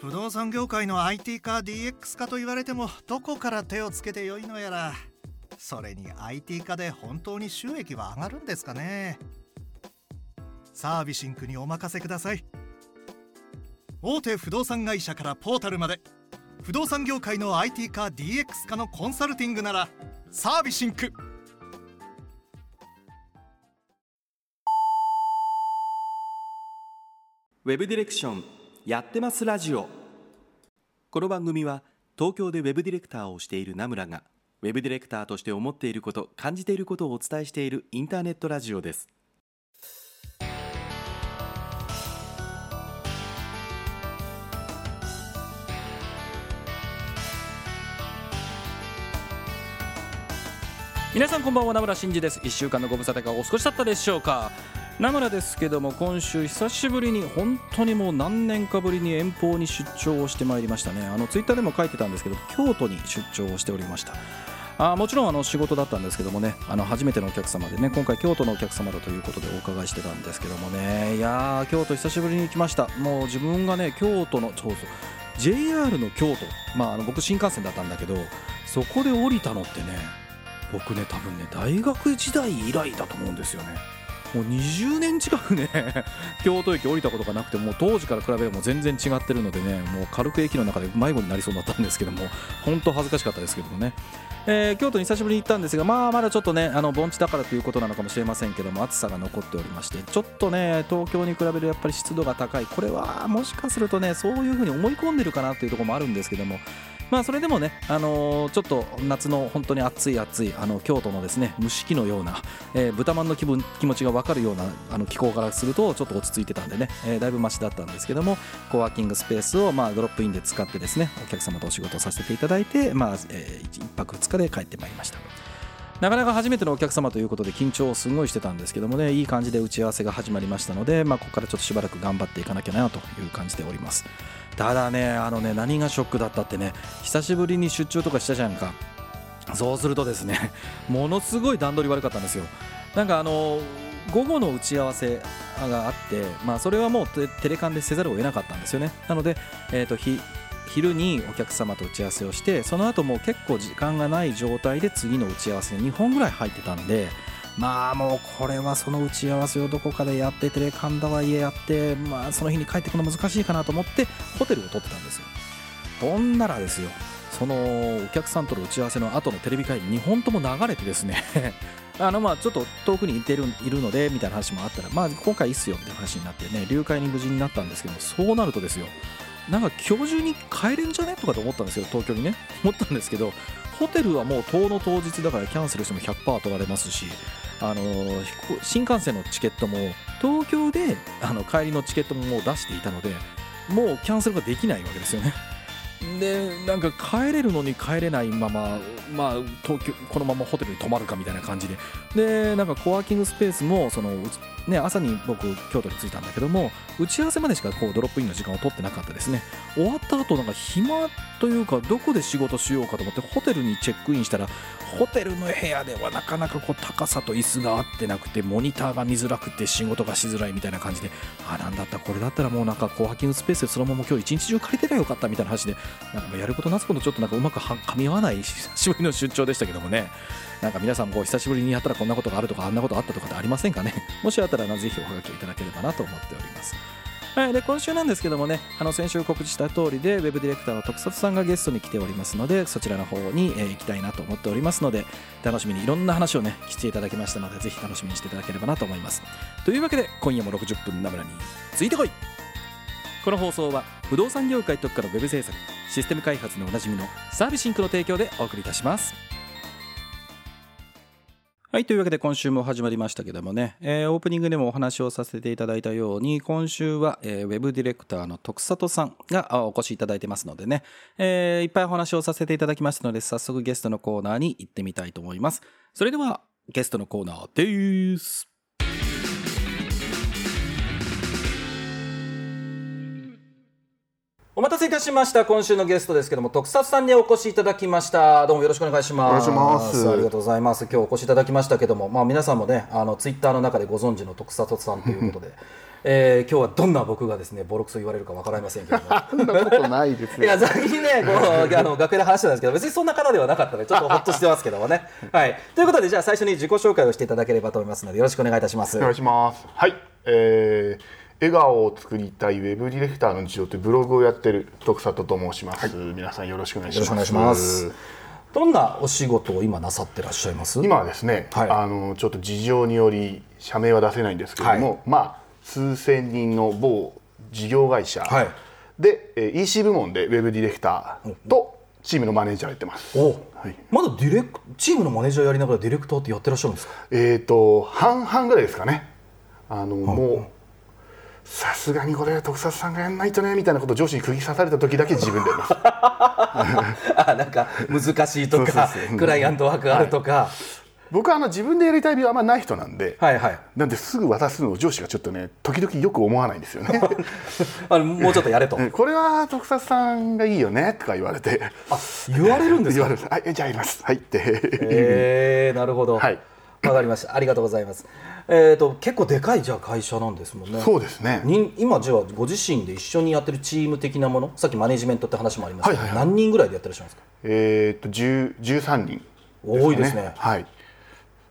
不動産業界の IT 化 DX 化と言われてもどこから手をつけてよいのやら。それに IT 化で本当に収益は上がるんですかね。サービシンクにお任せください。大手不動産会社からポータルまで。不動産業界の IT 化 DX 化のコンサルティングならサービシンク。ウェブディレクション。やってますラジオ。この番組は東京でウェブディレクターをしている名村がウェブディレクターとして思っていること感じていることをお伝えしているインターネットラジオです。皆さんこんばんは名村真司です。1週間のご無沙汰がお少し経ったでしょうか。名村ですけども今週久しぶりに本当にもう何年かぶりに遠方に出張をしてまいりましたね。あのツイッターでも書いてたんですけど京都に出張をしておりました。あもちろんあの仕事だったんですけどもね。あの初めてのお客様でね今回京都のお客様だということでお伺いしてたんですけどもね。いやー京都久しぶりに来ました。もう自分がね京都のそうそう JR の京都。まああの僕新幹線だったんだけどそこで降りたのってね僕ね多分ね大学時代以来だと思うんですよね。もう20年近くね 京都駅降りたことがなくてもう当時から比べれば全然違ってるのでねもう軽く駅の中で迷子になりそうだったんですけども 本当恥ずかしかったですけどもね、えー、京都に久しぶりに行ったんですがまあまだちょっとねあの盆地だからということなのかもしれませんけども暑さが残っておりましてちょっとね東京に比べるやっぱり湿度が高い。これはもしかするとねそういうふうに思い込んでるかなというところもあるんですけどもまあそれでもね、あのー、ちょっと夏の本当に暑い暑いあの京都のですね蒸し器のような、えー、豚まんの気分気持ちが分かるようなあの気候からするとちょっと落ち着いてたんでね、えー、だいぶマシだったんですけどもコワーキングスペースをまあドロップインで使ってですねお客様とお仕事をさせていただいて、まあえー、1泊2日で帰ってまいりました。なかなか初めてのお客様ということで緊張をすごいしてたんですけどもねいい感じで打ち合わせが始まりましたので、まあ、ここからちょっとしばらく頑張っていかなきゃなという感じでおりますただねあのね何がショックだったってね久しぶりに出張とかしたじゃんか。そうするとですね ものすごい段取り悪かったんですよ。なんかあの午後の打ち合わせがあって、まあ、それはもうテレカンでせざるを得なかったんですよね。なので、えーと、と昼にお客様と打ち合わせをしてその後もう結構時間がない状態で次の打ち合わせ2本ぐらい入ってたんでまあもうこれはその打ち合わせをどこかでやってテレカンダは家やってまあその日に帰ってくの難しいかなと思ってホテルを取ってたんですよ。ほんならですよ。そのお客さんとの打ち合わせの後のテレビ会議2本とも流れてですね。あのまあちょっと遠くにいてるいるのでみたいな話もあったらまあ今回いいっすよみたいな話になってね流会に無事になったんですけどそうなるとですよ。なんか今日中に帰れんじゃね？とかと思ったんですよ東京にね。思ったんですけどホテルはもう当の当日だからキャンセルしても100%取られますしあの新幹線のチケットも東京であの帰りのチケットももう出していたのでもうキャンセルができないわけですよね。でなんか帰れるのに帰れないまま、まあ、東京このままホテルに泊まるかみたいな感じで。でなんかコワーキングスペースもその、ね、朝に僕京都に着いたんだけども打ち合わせまでしかこうドロップインの時間を取ってなかったですね。終わった後なんか暇というかどこで仕事しようかと思ってホテルにチェックインしたらホテルの部屋ではなかなかこう高さと椅子が合ってなくてモニターが見づらくて仕事がしづらいみたいな感じであなんだったこれだったらもうなんかコワーキングスペースでそのまま今日一日中借りてりゃよかったみたいな話でなんかやることなすことちょっとなんかうまく噛み合わない久しぶりの出張でしたけどもねなんか皆さんも久しぶりにやったらこんなことがあるとかあんなことあったとかってありませんかねもしあったらぜひおはがきをいただければなと思っておりますはい、で今週なんですけどもねあの先週告知した通りでウェブディレクターの徳里さんがゲストに来ておりますのでそちらの方に、えー、行きたいなと思っておりますので楽しみにいろんな話をねしていただきましたのでぜひ楽しみにしていただければなと思います。というわけで今夜も60分ナムラについてこい!この放送は不動産業界特化のウェブ制作システム開発のおなじみのサービスシンクの提供でお送りいたします。はい。というわけで今週も始まりましたけどもね、えー、オープニングでもお話をさせていただいたように、今週は、えー、ウェブディレクターの徳里さんがお越しいただいてますのでね、えー、いっぱいお話をさせていただきましたので、早速ゲストのコーナーに行ってみたいと思います。それでは、ゲストのコーナーです。お待たせいたしました。今週のゲストですけども特撮さんにお越しいただきました。どうもよろしくお願いします。お願いします。ありがとうございます。今日お越しいただきましたけどもまあ皆さんもねあのツイッターの中でご存知の特撮さんということで えー今日はどんな僕がですねボロクソ言われるかわかりませんけども。そんなことないですいや先にねこうあの楽屋で話してたんですけど別にそんな方ではなかったのでちょっとほっとしてますけどもね。はい。ということでじゃあ最初に自己紹介をしていただければと思いますのでよろしくお願いいたします。お願いします。はい、えー笑顔を作りたいウェブディレクターの事情というブログをやってる徳里と申します、皆さんよろしくお願いしよろます。しくお願いします。どんなお仕事を今なさってらっしゃいます？今はですね、はい。あのちょっと事情により社名は出せないんですけれども、はい。まあ数千人の某事業会社はい。で、えー EC 部門でウェブディレクターとチームのマネージャーをやってます。お。はい、まだディレクチームのマネージャーやりながらディレクターってやってらっしゃるんですか？えー、と半々ぐらいですかね。あの、もうさすがにこれ特撮さんがやんないとねみたいなことを上司に釘刺された時だけ自分でやります。あなんか難しいとかクライアントワークがあるとか、僕はあの自分でやりたい病はあんまない人なんで、はい、はい。なんですぐ渡すのを上司がちょっとね時々よく思わないんですよね。あのもうちょっとやれと。え これは特撮さんがいいよねとか言われて。言われるんですか？言われる。はいじゃあやります。はいって、えー、なるほど。はいわかりました。ありがとうございます。えっ、と結構でかいじゃあ会社なんですもんね。そうですね。に今じゃあご自身で一緒にやってるチーム的なもの？さっきマネジメントって話もありました。けど、はいはいはい。何人ぐらいでやってらっしゃるんですか？えっと10 13人多いですね。はい。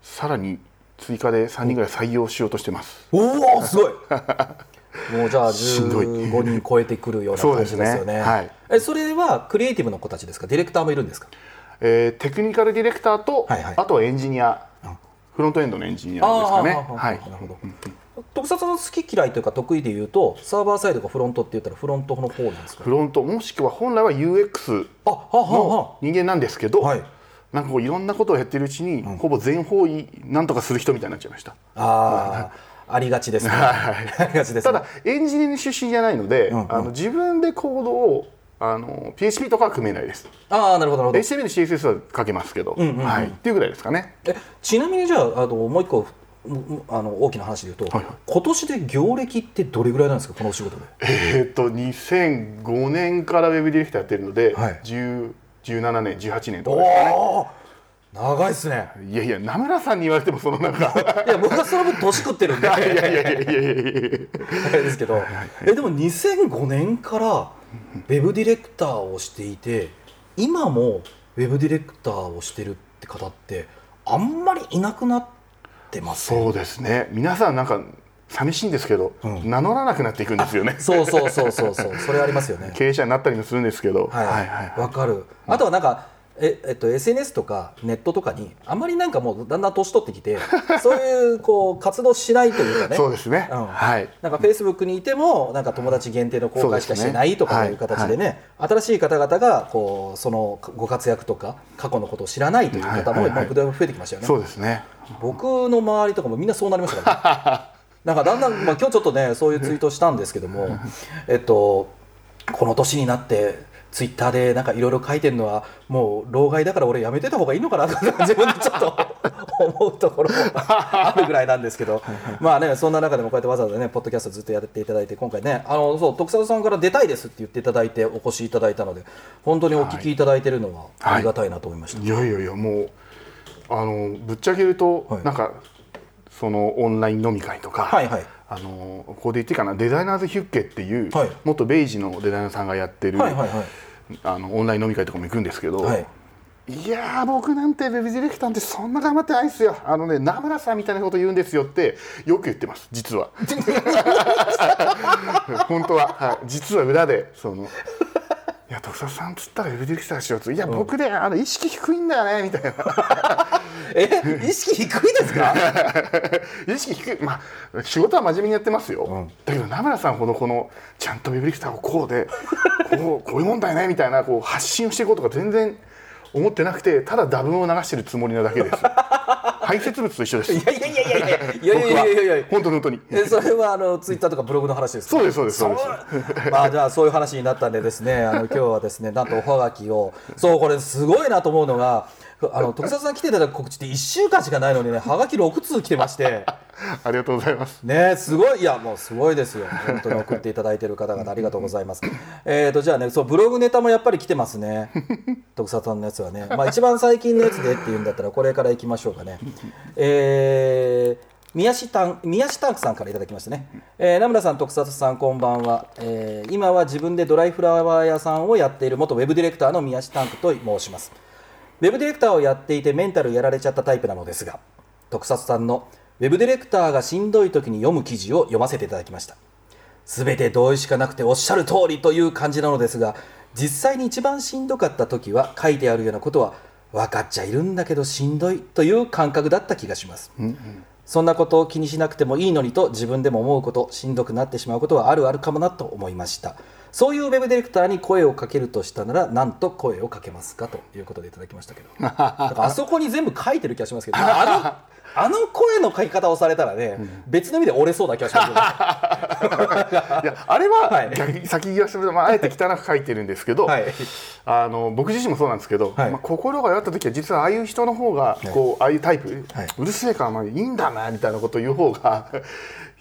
さらに追加で3人ぐらい採用しようとしてます。おおすごい。もうじゃあしんどい。15人超えてくるような感じですよね。ね。はい。えそれはクリエイティブの子たちですか？ディレクターもいるんですか？えーテクニカルディレクターと、はいはい。あとはエンジニアフロントエンドのエンジニアですかね。はいなるほど特撮の好き嫌いというか得意で言うとサーバーサイドかフロントって言ったらフロントの方なんですか？フロントもしくは本来は UX の人間なんですけど、はい。なんかこういろんなことをやってるうちに、ほぼ全方位なんとかする人みたいになっちゃいました。ああありがちですね。ありがちですね。ただエンジニア出身じゃないので、あの自分でコードをあの PHP とかは組めないです。ああなるほどなるほど。HTML、CSS は書けますけど、はい、っていうぐらいですかね。えちなみにじゃああのもう一個むあの大きな話で言うと、はいはい。今年で業歴ってどれぐらいなんですかこのお仕事で？えーっと2005年からウェブディレクターやってるので、はい。10 17年18年とかですかね。おお長いですね。いやいや名村さんに言われてもそのなんかいや僕はその分 年食ってるんで。いやいやいやいやいやいや。ですけど、えでも2005年からウェブディレクターをしていて今もウェブディレクターをしてるって方ってあんまりいなくなってますそうですね。皆さんなんか寂しいんですけど、名乗らなくなっていくんですよね。そうそうそうそうそう。それありますよね。経営者になったりもするんですけど、はいはいはい。わかる。あとはなんかええっと、SNS とかネットとかにあまりなんかもうだんだん年取ってきて そういうこう活動しないというかね。そうですね。うん。はい。なんかフェイスブックにいてもなんか友達限定の公開しかしてないとかいう形でね新しい方々がこうそのご活躍とか過去のことを知らないという方もはいはいはい。今増えてきましたよね、そうですね。僕の周りとかもみんなそうなりましたからね。なんかだんだん、まあ、今日ちょっとねそういうツイートしたんですけども えっとこの年になってツイッターでなんかいろいろ書いてるのはもう老害だから俺やめてた方がいいのかなとか 自分でちょっと思うところも あるぐらいなんですけど。まあねそんな中でもこうやってわざわざねポッドキャストずっとやっていただいて今回ねあのそう徳沢さんから出たいですって言っていただいてお越しいただいたので本当にお聞きいただいてるのはありがたいなと思いました、いやいやいやもうあのぶっちゃけ言うと、はい。なんかそのオンライン飲み会とか、はいはいあのここで言っていいかなデザイナーズヒュッケっていう、はい。元ベイジのデザイナーさんがやってる、はいはいはい。あのオンライン飲み会とかも行くんですけど、はい。いやー僕なんてウェブディレクターってそんな頑張ってないですよ。あのね名村さんみたいなこと言うんですよってよく言ってます実は。本当は、はい、実は裏でそのいや徳沢さんっつったらウェブディレクターしようといや僕ねあの意識低いんだよねみたいな。え意識低いですか？意識低い。まあ仕事は真面目にやってますよ、だけど名村さんほどこのちゃんとウェブディレクターをこうでこうこういうもんだよねみたいなこう発信をしていこうとか全然思ってなくてただダブンを流してるつもりなだけです。排泄物と一緒です。いやいやいやいやいやいやいやいや。いや本当本当に。それはあのツイッターとかブログの話です、ね、そうですそうですそうです。まあじゃあそういう話になったんでですねあの今日はですねなんとおはがきを。そうこれすごいなと思うのがあの 徳澤さん来ていただく告知って1週間しかないのにねはがき6通来てまして。ありがとうございます。ねすごい。いやもうすごいですよ。本当に送っていただいてる方々ありがとうございます。えーとじゃあねそうブログネタもやっぱり来てますね。徳澤さんのやつはね。まあ一番最近のやつでっていうんだったらこれからいきましょうかね。えー宮下宮下タンクさんからいただきましたね、えー名村さん、徳里さん、こんばんは、えー今は自分でドライフラワー屋さんをやっている元ウェブディレクターの宮下タンクと申します。ウェブディレクターをやっていてメンタルやられちゃったタイプなのですが、特撮さんのウェブディレクターがしんどい時に読む記事を読ませていただきました。すべて同意しかなくておっしゃる通りという感じなのですが実際に一番しんどかった時は書いてあるようなことは分かっちゃいるんだけどしんどいという感覚だった気がします、うんそんなことを気にしなくてもいいのにと自分でも思うことしんどくなってしまうことはあるあるかもなと思いました。そういうウェブディレクターに声をかけるとしたなら何と声をかけますかということでいただきましたけど。あそこに全部書いてる気がしますけど あのあの声の書き方をされたらね、別の意味で折れそうな気がします いやあれははい。先言わせてまあ、あえて汚く書いてるんですけど、はい。あの僕自身もそうなんですけど、はい。まあ、心が弱った時は実はああいう人の方がこう、ああいうタイプ、はい。うるせえからまあいいんだなみたいなことを言う方が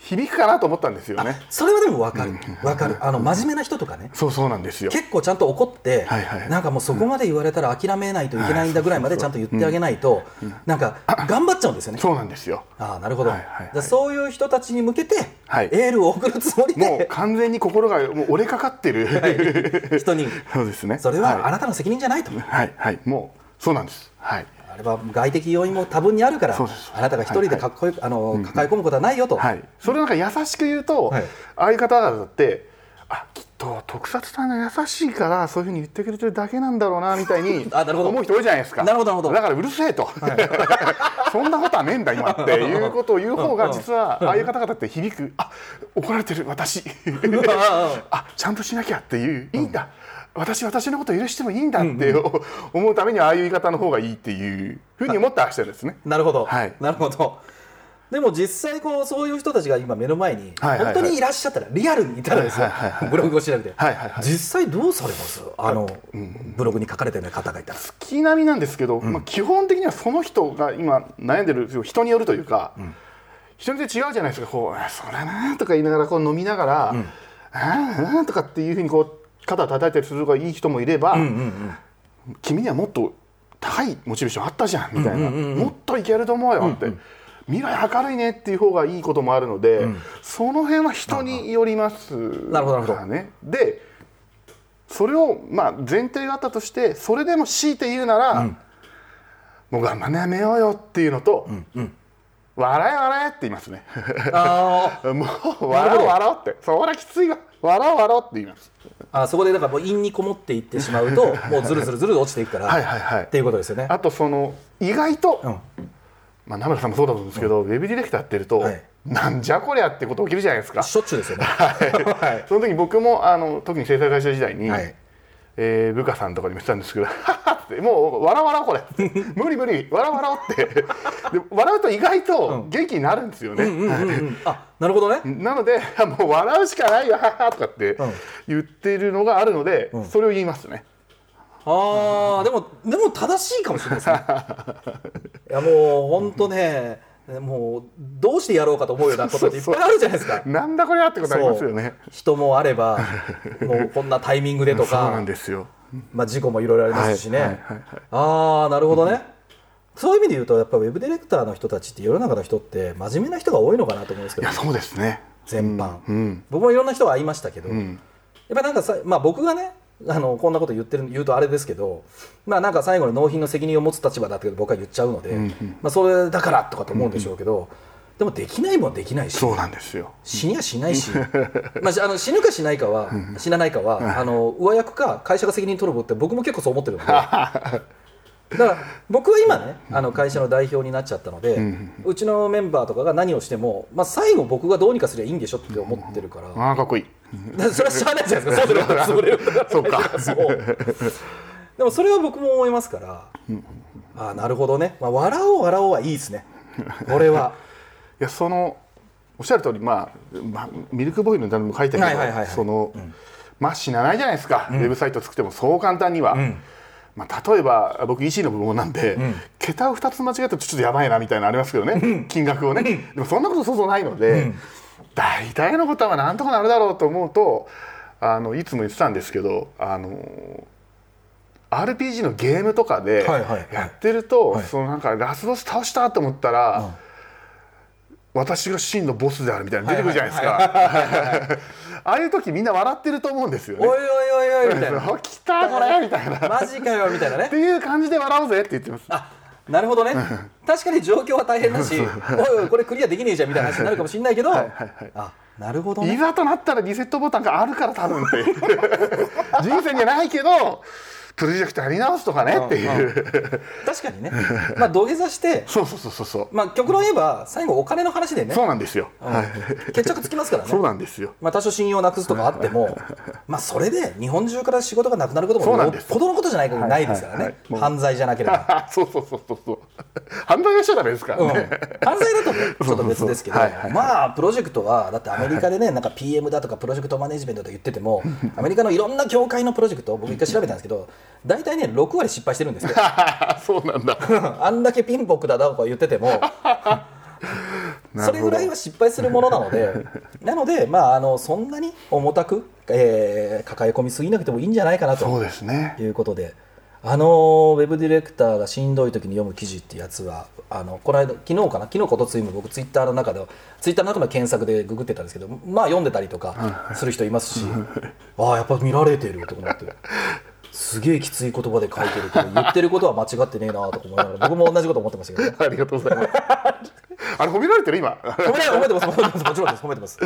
響くかなと思ったんですよね。それはでも分かる。分かる。あの真面目な人とかね。そうそうなんですよ。結構ちゃんと怒って、はいはい。なんかもうそこまで言われたら諦めないといけないんだぐらいまでちゃんと言ってあげないと、なんか頑張っちゃうんですよね。そうなんですよ。ああなるほど、はいはいはい。じゃあそういう人たちに向けて、はい。エールを送るつもりもうで完全に心がもう折れかかってる、人に。そうですね。それはあはい。なたの責任じゃないと、はいはい。もうそうなんです。はい。あれは外的要因も多分にあるからあなたが一人でかっこよく、あの抱え込むことはないよと、はい、それなんか優しく言うと、はい。ああいう方々だってあきっと特撮さんが優しいからそういうふうに言ってくれてるだけなんだろうなみたいに あなるほど。思う人多いじゃないですか。なるほどなるほど。だからうるせえと、そんなことはねえんだ今っていう ことを言う方が実はああいう方々って響く。あ怒られてる私。あちゃんとしなきゃっていういいんだ、私私のこと許してもいいんだって思うためにああいう言い方の方がいいっていうふうに思ってらっしゃるんですね。なるほど、はい。なるほど。でも実際こうそういう人たちが今目の前に本当にいらっしゃったらリアルにいたらですよ。ブログを調べて。はいはいはい。実際どうされます？あのブログに書かれたような方がいたら。月並みなんですけど、まあ、基本的にはその人が今悩んでる人によるというか、人によって違うじゃないですか。こうあ「それな」とか言いながらこう飲みながら「ああ」とかっていうふうにこう肩叩いたりするのがいい人もいれば、君にはもっと高いモチベーションあったじゃんみたいな、もっといけると思うよって。未来明るいねっていう方がいいこともあるので、その辺は人によりますからね。でそれをまあ前提があったとしてそれでも強いて言うなら、もう我慢やめようよっていうのと、笑え笑えって言いますね。あ もう笑おう笑おうって。そりゃきついわ笑おう笑おうって言います。あそこでだからもう陰にこもっていってしまうと もうずるずるずる落ちていくから。はいはいはい。っていうことですよね。あとその意外と、うん。まあ、名村さんもそうだと思うんですけど、ウェブディレクターやってると、はい。なんじゃこりゃってこと起きるじゃないですか。しょっちゅうですよね。はい。その時僕もあの特に制作会社時代に、はいえー部下さんとかにも言ってたんですけど「ははっ」ってもう笑おう笑おうこれ 無理無理笑おう笑おうって。で笑うと意外と元気になるんですよね、うんあなるほどね。なのでもう笑うしかないよははとかってうん。言ってるのがあるので、それを言いますね。あーでもでも正しいかもしれないですね。いやもう本当ねもうどうしてやろうかと思うようなことっていっぱいあるじゃないですか。なんだこれはってことありますよね。人もあればもうこんなタイミングでとそうなかんですよ。まあ、事故もいろいろありますしね、はいはいはいはい。ああなるほどね、そういう意味で言うとやっぱウェブディレクターの人たちって世の中の人って真面目な人が多いのかなと思うんですけど。いやそうですね。全般、うん。僕もいろんな人が会いましたけど、ん。やっぱなんかさ、まあ、僕がねあのこんなこと言ってる言うとあれですけど、まあ、なんか最後の納品の責任を持つ立場だって僕は言っちゃうので、まあ、それだからとかと思うんでしょうけど、でもできないもんできないしそうなんですよ。死にはしないし、まあ、しあの死ぬかしないかは死なないかはあの上役か会社が責任取るって僕も結構そう思ってるので だから僕は今ねあの会社の代表になっちゃったので、うちのメンバーとかが何をしても、まあ、最後僕がどうにかすればいいんでしょって思ってるから、ああかっこいい。それはしゃあないじゃないですかそうすれば潰れるそうか。そう。でもそれは僕も思いますから、ああなるほどね、まあ、笑おう笑おうはいいですね。これは。いやそのおっしゃる通りまあ、まあ、ミルクボーイの歌にも書いたけど、はいはいはいはい。その、まあ死なないじゃないですか、ウェブサイト作ってもそう簡単には、まあ、例えば僕 EC の部門なんで、桁を2つ間違えたとちょっとやばいなみたいなのありますけどね、金額をね、でもそんなことそうそうないので、大体のことはなんとかなるだろうと思うとあのいつも言ってたんですけどあの RPG のゲームとかではいはいはい。やってると、はい。そのなんかラスボス倒したと思ったら、私が真のボスであるみたいなの出てくるじゃないですか。ああいう時みんな笑ってると思うんですよね。おいおいおいおいみたいな。来たこれみたいな。マジかよみたいな。ねっていう感じで笑おうぜって言ってます。あなるほどね。確かに状況は大変だしおいおいこれクリアできねえじゃんみたいな話になるかもしれないけど。あなるほどね。いざとなったらリセットボタンがあるから多分って 人生じゃないけどプロジェクトやり直すとかねっていう、確かにね。まあ土下座してそうそうそうそう。そう、まあ極論言えば最後お金の話でね。そうなんですよ、決着つきますからね。そうなんですよ。まあ、多少信用なくすとかあっても、まあそれで日本中から仕事がなくなることもよ。っぽどのことじゃないないですからね。犯罪じゃなければ、そうそうそうそうそう。犯罪はしちゃダメですか。らうん、ね、犯罪だとねちょっと別ですけどまあプロジェクトはだってアメリカでねなんか PM だとかプロジェクトマネジメントとか言ってても アメリカのいろんな業界のプロジェクト僕一回調べたんですけど大体ね6割失敗してるんですよ。そうなんだ。あんだけピンポックだとか言ってても それぐらいは失敗するものなのでなのでまああのそんなに重たく、えー抱え込みすぎなくてもいいんじゃないかなとそうですね。いうことで、あのーウェブディレクターがしんどい時に読む記事ってやつは、あのこの間、昨日かな、昨日、ことついも僕、ツイッターの中で、ツイッターの中の検索でググってたんですけど、まあ読んでたりとかする人いますし、ああ、やっぱ見られてるとか思って。すげえきつい言葉で書いてるけど言ってることは間違ってねえなとか思いながら僕も同じこと思ってましたけどね。ありがとうございます。あれ褒められてる今。褒め褒めてます褒めてます。もちろんです褒めてます。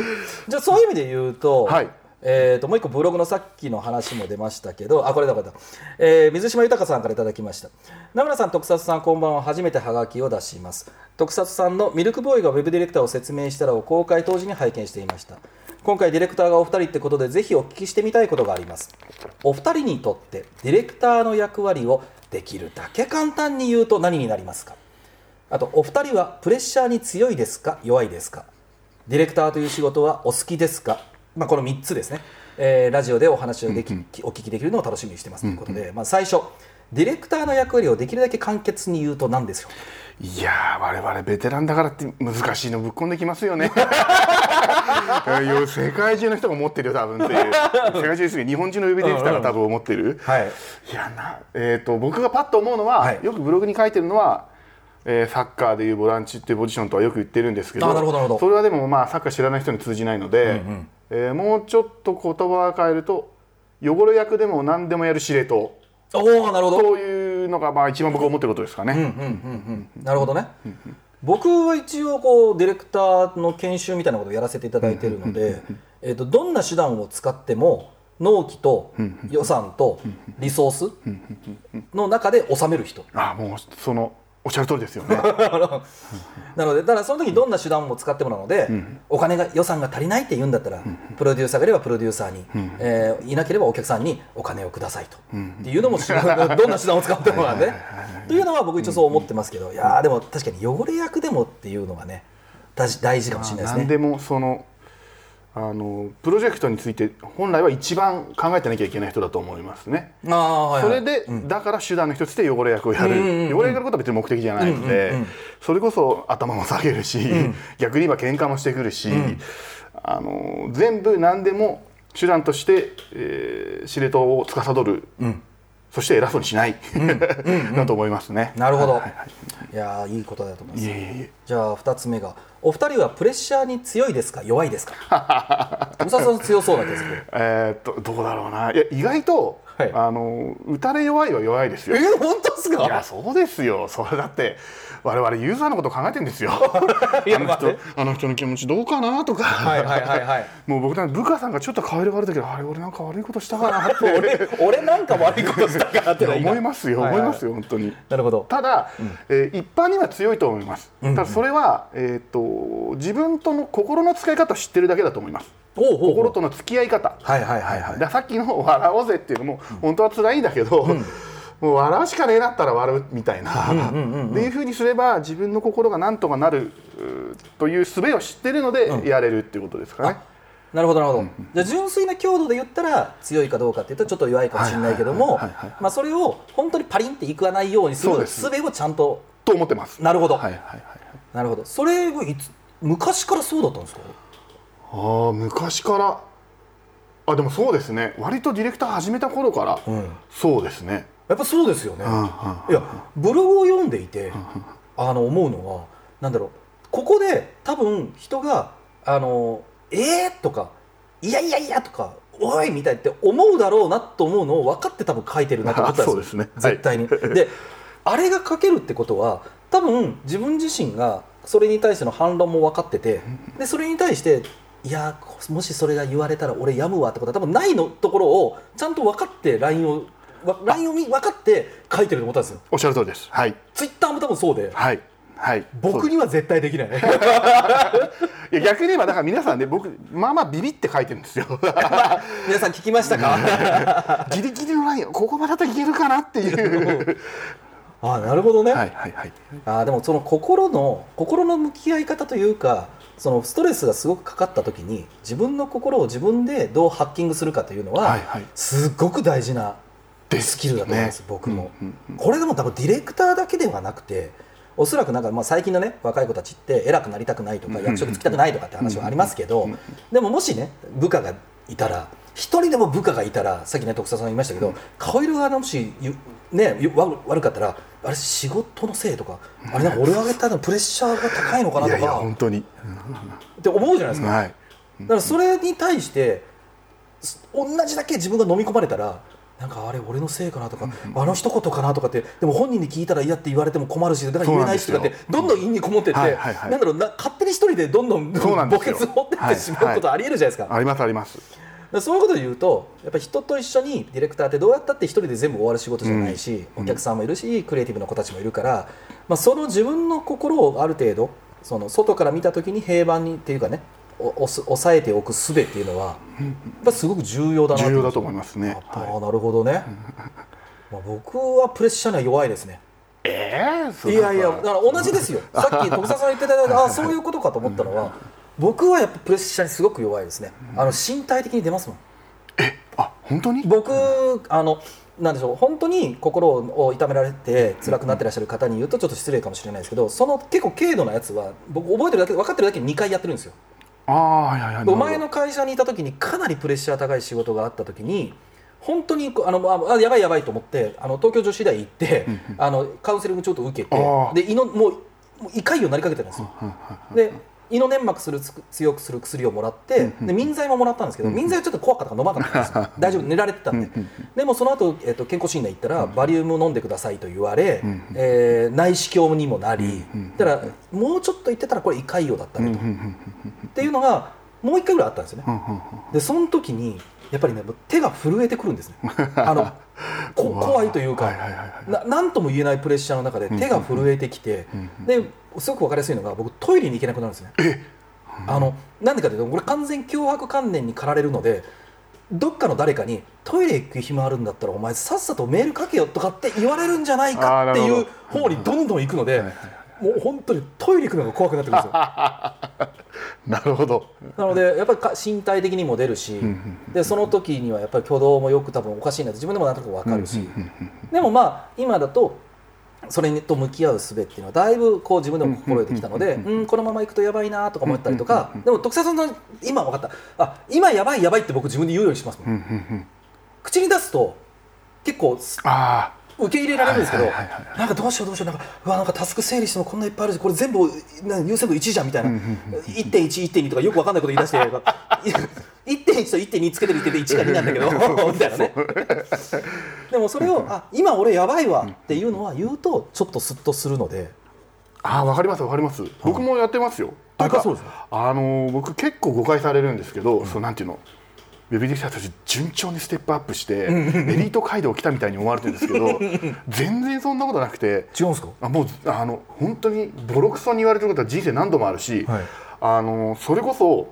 じゃあそういう意味で言うと,、はい。えー、ともう一個ブログのさっきの話も出ましたけどあこれだこれだ、えー水島豊さんからいただきました。名村さん徳里さんこんばんは。初めてハガキを出します。徳里さんのミルクボーイがウェブディレクターを説明したらを公開当時に拝見していました今回ディレクターがお二人ってことでぜひお聞きしてみたいことがあります。お二人にとってディレクターの役割をできるだけ簡単に言うと何になりますか？あとお二人はプレッシャーに強いですか？弱いですか？ディレクターという仕事はお好きですか、まあ、この3つですね、えーラジオでお話をでき、お聞きできるのを楽しみにしてますということで、まあ、最初ディレクターの役割をできるだけ簡潔に言うと何でしょういやー我々ベテランだからって難しいのぶっ込んできますよね 世界中の人が思ってるよ多分っていう。世界中ですけど日本中のウェブディレクターが多分思ってる、はい。いやな、えー、と僕がパッと思うのは、はい。よくブログに書いてるのは、えーサッカーでいうボランチっていうポジションとはよく言ってるんですけどあなるほどなるほど。それはでもまあサッカー知らない人に通じないので、えーもうちょっと言葉を変えると汚れ役でも何でもやる司令塔おおなるほど。そういうのがまあ一番僕が思ってることですかね。なるほどね、僕は一応こうディレクターの研修みたいなことをやらせていただいているので、えー、とどんな手段を使っても納期と予算とリソースの中で収める人。あもうそのおっしゃる通りですよね。なのでだからその時にどんな手段も使ってもなので、お金が予算が足りないって言うんだったら、プロデューサーがいればプロデューサーに、えーいなければお客さんにお金をくださいと、っていうのも どんな手段を使ってもなんで、というのは僕一応そう思ってますけど、いやーでも確かに汚れ役でもっていうのがね大事大事かもしれないですね。何でもそのあのプロジェクトについて本来は一番考えてなきゃいけない人だと思いますね。はいはい。それで、だから手段の一つで汚れ役をやる、汚れ役やることは別に目的じゃないので、それこそ頭も下げるし、逆に言えば喧嘩もしてくるし、あの全部何でも手段として、えー司令塔を司る、そして偉そうにしない、だと思いますね。なるほど、はいはいい。やーいいことだと思います。いえいえじゃあ2つ目がお二人はプレッシャーに強いですか？弱いですか？武蔵さん強そうな気がする。えーっとどうだろうな。いや意外と、はい。あの打たれ弱いは弱いですよ。え本当ですいやかそうですよ。それだって我々ユーザーのこと考えてるんですよ。いやあの人あの人の気持ちどうかなとか、はいはいはいはい。もう僕なんか部下さんがちょっと顔色悪い時あれ俺なんか悪いことしたかなって。俺俺なんか悪いことしたかなって思いますよはいはい。思いますよ本当に。なるほど。ただ、えー一般には強いと思います、ただそれは、えー、と自分との心の使い方を知ってるだけだと思います。おうほう心との付き合い方。はいはいはいはい。だからさっきの「笑おうぜ」っていうのも本当は辛いんだけど、もう笑うしかねえなったら笑うみたいな。っていうふうにすれば自分の心がなんとかなるという術を知ってるのでやれるっていうことですかね。なるほどなるほど、じゃあ純粋な強度で言ったら強いかどうかっていうとちょっと弱いかもしれないけどもそれを本当にパリンっていかないようにするす。術をちゃんとと思ってます。なるほど、はいはいはい、なるほど。それはいつ昔からそうだったんですか？ああ昔から。あでもそうですね。割とディレクター始めた頃から、ん。そうですね。やっぱそうですよね、いやブログを読んでいてあの思うのはなんだろうここで多分人があのえー？とかいやいやいやとかおいみたいって思うだろうなと思うのを分かって多分書いてるなと思ったんですよ。そうですね。はい。絶対に。であれが書けるってことは多分自分自身がそれに対しての反論も分かっててでそれに対していやもしそれが言われたら俺やむわってことは多分ないのところをちゃんと分かって LINE をわ LINE を見分かって書いてると思ったんですよ。おっしゃる通りです。はい。ツイッターも多分そうで。はい。はい。僕には絶対できない。いや逆に言えばだから皆さんね僕まあまあビビって書いてるんですよ。皆さん聞きましたか？ギリギリのラインここまでだったらいけるかなっていう。あなるほどね、はいはいはい。あでもその心の心の向き合い方というかそのストレスがすごくかかった時に自分の心を自分でどうハッキングするかというのは、はいはい。すごく大事なスキルだと思います、ね。僕も、うんうんこれでも多分ディレクターだけではなくておそらくなんかまあ最近のね若い子たちって偉くなりたくないとかうん役職つきたくないとかって話はありますけどうんでももしね部下がいたら一人でも部下がいたらさっきね徳佐さん言いましたけど顔色がもしゆねゆ悪悪かったらあれ仕事のせいとかあれなんか俺を挙げたのプレッシャーが高いのかないとやいやか本当に。って思うじゃないですか。はい。だからそれに対してす同じだけ自分が飲み込まれたらなんかあれ俺のせいかなとか、あの一言かなとかってでも本人に聞いたら嫌って言われても困るしだから言えないしとかってどんどん陰にこもってって、はいはいはい。なんだろうな勝手に一人でどんどん墓穴を掘ってってしまうことありえるじゃないですか,、ありますあります。そういうことで言うとやっぱり人と一緒にディレクターってどうやったって一人で全部終わる仕事じゃないし、お客さんもいるしクリエイティブな子たちもいるから、まあ、その自分の心をある程度その外から見た時に平板にっていうかねおおす抑えておく術っていうのはやっぱすごく重要だな重要だと思いますね。やっぱはあなるほどね、まあ、僕はプレッシャーには弱いですね。ええそういやいやだから同じですよ。さっき徳佐さん言ってたあそういうことかと思ったのは僕はやっぱプレッシャーにすごく弱いですね。あの身体的に出ますもん。あ本当に？僕あのなんでしょう本当に心を痛められて辛くなってらっしゃる方に言うとちょっと失礼かもしれないですけどその結構軽度なやつは僕覚えてるだけ分かってるだけで2回やってるんですよあお前の会社にいた時にかなりプレッシャー高い仕事があった時に本当にあのああやばいやばいと思ってあの東京女子大行ってあのカウンセリングちょっと受けてで胃のもうもう胃潰瘍になりかけてるんですよ。で胃の粘膜する強くする薬をもらってで民剤ももらったんですけど民剤はちょっと怖かったから飲まなかったんですよ。大丈夫寝られてたんで。でもその後、えっと健康診断行ったらバリウム飲んでくださいと言われ、えー内視鏡にもなりだからもうちょっと言ってたらこれ胃潰瘍だったねとっていうのがもう一回ぐらいあったんですよね。でその時にやっぱりね手が震えてくるんですね。あのこ 怖いというか、はいはいはいはい。ななんとも言えないプレッシャーの中で手が震えてきて、ですごく分かりやすいのが僕トイレに行けなくなるんですね。あのなんでかというとこれ完全脅迫観念に駆られるのでどっかの誰かにトイレ行く暇あるんだったらお前さっさとメールかけよとかって言われるんじゃないかっていう方にどんどん行くのでもう本当にトイレ行くのが怖くなってくるんですよ。なるほど。なのでやっぱりか身体的にも出るしでその時にはやっぱり挙動もよく多分おかしいなって自分でもなんとなく分かるし。でもまあ今だとそれと向き合う術っていうのはだいぶこう自分でも心得てきたのでうんこのままいくとやばいなとか思ったりとかでも徳佐さんの今分かった。あ今やばいやばいって僕自分で言うようにしますもん。口に出すと結構あ受け入れられるんですけど、なんかどうしようどうしようなんかうわなんかタスク整理してもこんないっぱいあるしこれ全部な優先度1じゃんみたいな。1.1、1.2とかよくわかんないこと言い出して 1.1と1.2つけてるって1が2なんだけど みたいなね。でもそれをあ今俺やばいわっていうのは言うとちょっとスッとするので。ああわかりますわかります。僕もやってますよ。あなんかそうですか。あのー僕結構誤解されるんですけど、そうなんていうのウェブディレクターたち順調にステップアップしてエリート街道来たみたいに思われてるんですけど 全然そんなことなくて。違うんですか？あもうあの本当にボロクソに言われてることは人生何度もあるし、はい。あのそれこそ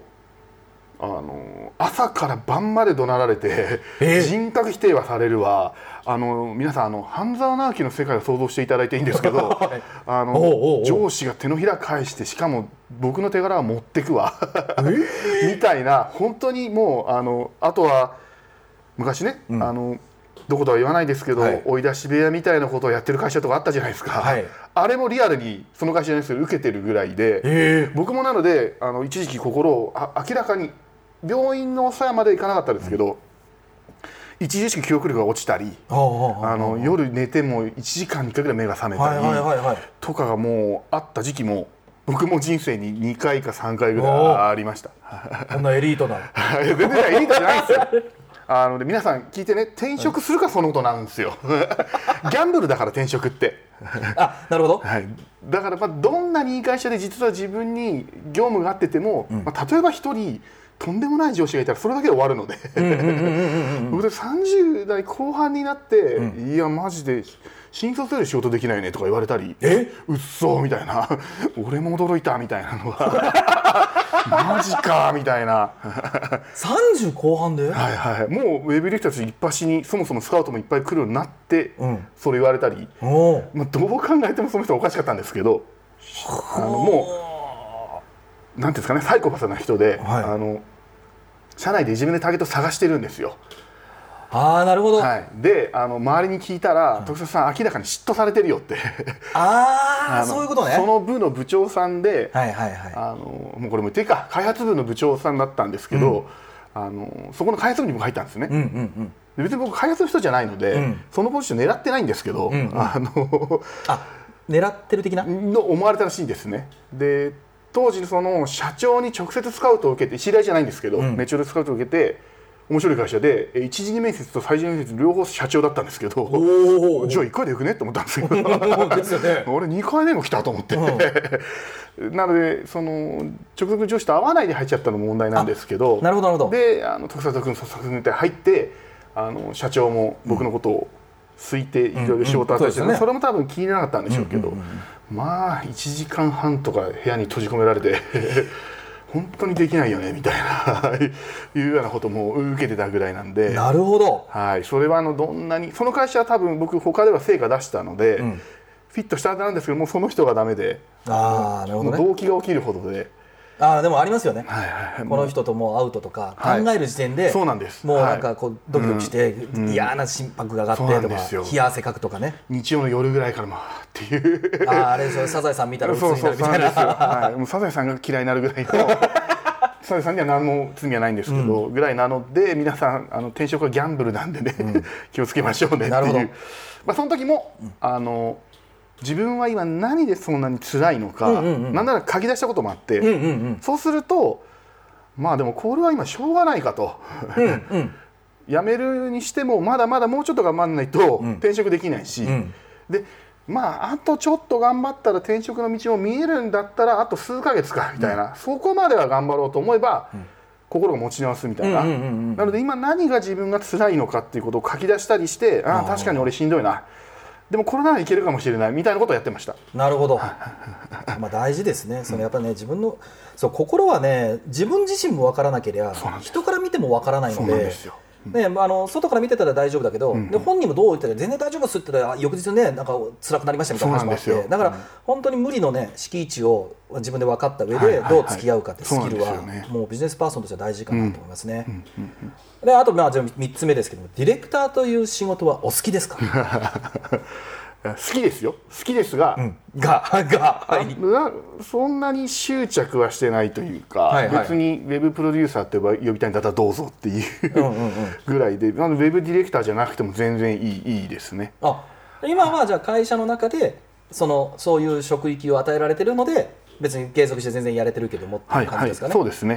あの朝から晩まで怒鳴られて、え？ー人格否定はされるわ。あの皆さんあの半沢直樹の世界を想像していただいていいんですけど あの上司が手のひら返してしかも僕の手柄は持ってくわ。みたいな本当にもうあのあとは昔ね、あのどことは言わないですけど、はい。追い出し部屋みたいなことをやってる会社とかあったじゃないですか、はい。あれもリアルにその会社じゃないですけど受けてるぐらいで、え。僕もなのであの一時期心をあ明らかに病院のさやまで行かなかったですけど、著しく記憶力が落ちたり、あの夜寝ても1時間に1回ぐらい目が覚めたり、とかがもうあった時期も僕も人生に2回か3回ぐらいありました。こんなエリートなは い全然エリートじゃないんですよ。あので皆さん聞いてね転職するかそのことなんですよ。ギャンブルだから転職って。あなるほど。はい、だからまあどんなにいい会社で実は自分に業務があってても、まあ、例えば一人とんでもない上司がいたらそれだけで終わるので。僕で30代後半になって、いやマジで新卒より仕事できないねとか言われたりえ？うっそみたいな。俺も驚いたみたいなのが。マジかみたいな。30後半で？はいはい。もうウェブリフトたち一発にそもそもスカウトもいっぱい来るようになって、うん。それ言われたり、まあ、どう考えてもその人はおかしかったんですけどあのもうなんていうんですかねサイコパスな人で、はい。あの社内でいじめのターゲットを探してるんですよ。ああなるほど、はい、であの周りに聞いたら「徳田さん明らかに嫉妬されてるよ」って。あ あのそういうことね。その部の部長さんで、はいはいはい。あのもうこれも言っていいか。開発部の部長さんだったんですけど、あのそこの開発部に僕入ったんですね。うんうんうん。で別に僕開発の人じゃないので、うん。そのポジション狙ってないんですけど、んうん。あのあ狙ってる的な？の思われたらしいんですね。で当時その社長に直接スカウトを受けて知り合いじゃないんですけど、うん。ネチョでスカウトを受けて面白い会社でえ一次面接と最終面接両方社長だったんですけどおじゃあ1回でよくねって思ったんですよ。ですよね。俺2回目も来たと思って、なのでその直属上司と会わないで入っちゃったのも問題なんですけどなるほどなるほど。であの徳里君佐々君って入ってあの社長も僕のことを好いていろいろ仕事を与えて、うんうんそれも多分気になかったんでしょうけど、まあ1時間半とか部屋に閉じ込められて 本当にできないよねみたいな いうようなことも受けてたぐらいなんで。なるほど。はい、それはあのどんなにその会社は多分僕他では成果出したので、ん。フィットしたはずなんですけどもうその人がダメで、ああなるほどね。動機が起きるほどで、ああでもありますよね。はいはいはい。この人ともう会うととか考はい。える時点でそうなんです。もうはいなんかこうドキドキして嫌な心拍が上がってとか冷や汗かくとかね。日曜の夜ぐらいからまあっていう。あああれでしょサザエさん見たら鬱になるみたいな。はい、もうサザエさんが嫌いになるぐらいの。サザエさんには何も罪はないんですけど、ぐらいなので皆さんあの転職はギャンブルなんでね、気をつけましょうねってなるほど。いう、まあ、その時も、あの自分は今何でそんなに辛いのか、うんうんうん。なんなら書き出したこともあって、うんうんそうするとまあでもこれは今しょうがないかと。うんうん。うん辞めるにしてもまだまだもうちょっと頑張らないと転職できないし、ん。でまああとちょっと頑張ったら転職の道も見えるんだったらあと数ヶ月かみたいな、そこまでは頑張ろうと思えば、心が持ち直すみたいな、うんうんうんうん。なので今何が自分が辛いのかっていうことを書き出したりしてああ確かに俺しんどいなでもこれならいけるかもしれないみたいなことをやってました。なるほど。まあ大事ですね。そのやっぱりね自分のそう心はね自分自身も分からなければ人から見ても分からないそうのでなんですよねまあ、あの外から見てたら大丈夫だけど、で本人もどう言ったら全然大丈夫ですって言ったらあ翌日ねなんか辛くなりましたみたいな話もあってだから本当に無理のね敷地を自分で分かった上でどう付き合うかってスキルはねもうビジネスパーソンとしては大事かなと思いますね。であとまあじゃあ3つ目ですけどもディレクターという仕事はお好きですか？好きですよ。好きですが、ががはい。なそんなに執着はしてないというか、はいはい。別にウェブプロデューサーって呼びたいんだったらどうぞっていううんうんうん。ぐらいであのウェブディレクターじゃなくても全然いいいいですね。あ今はじゃあ会社の中でそのそういう職域を与えられてるので別に継続して全然やれてるけどもっていう感じですかね。はいはいそうですね。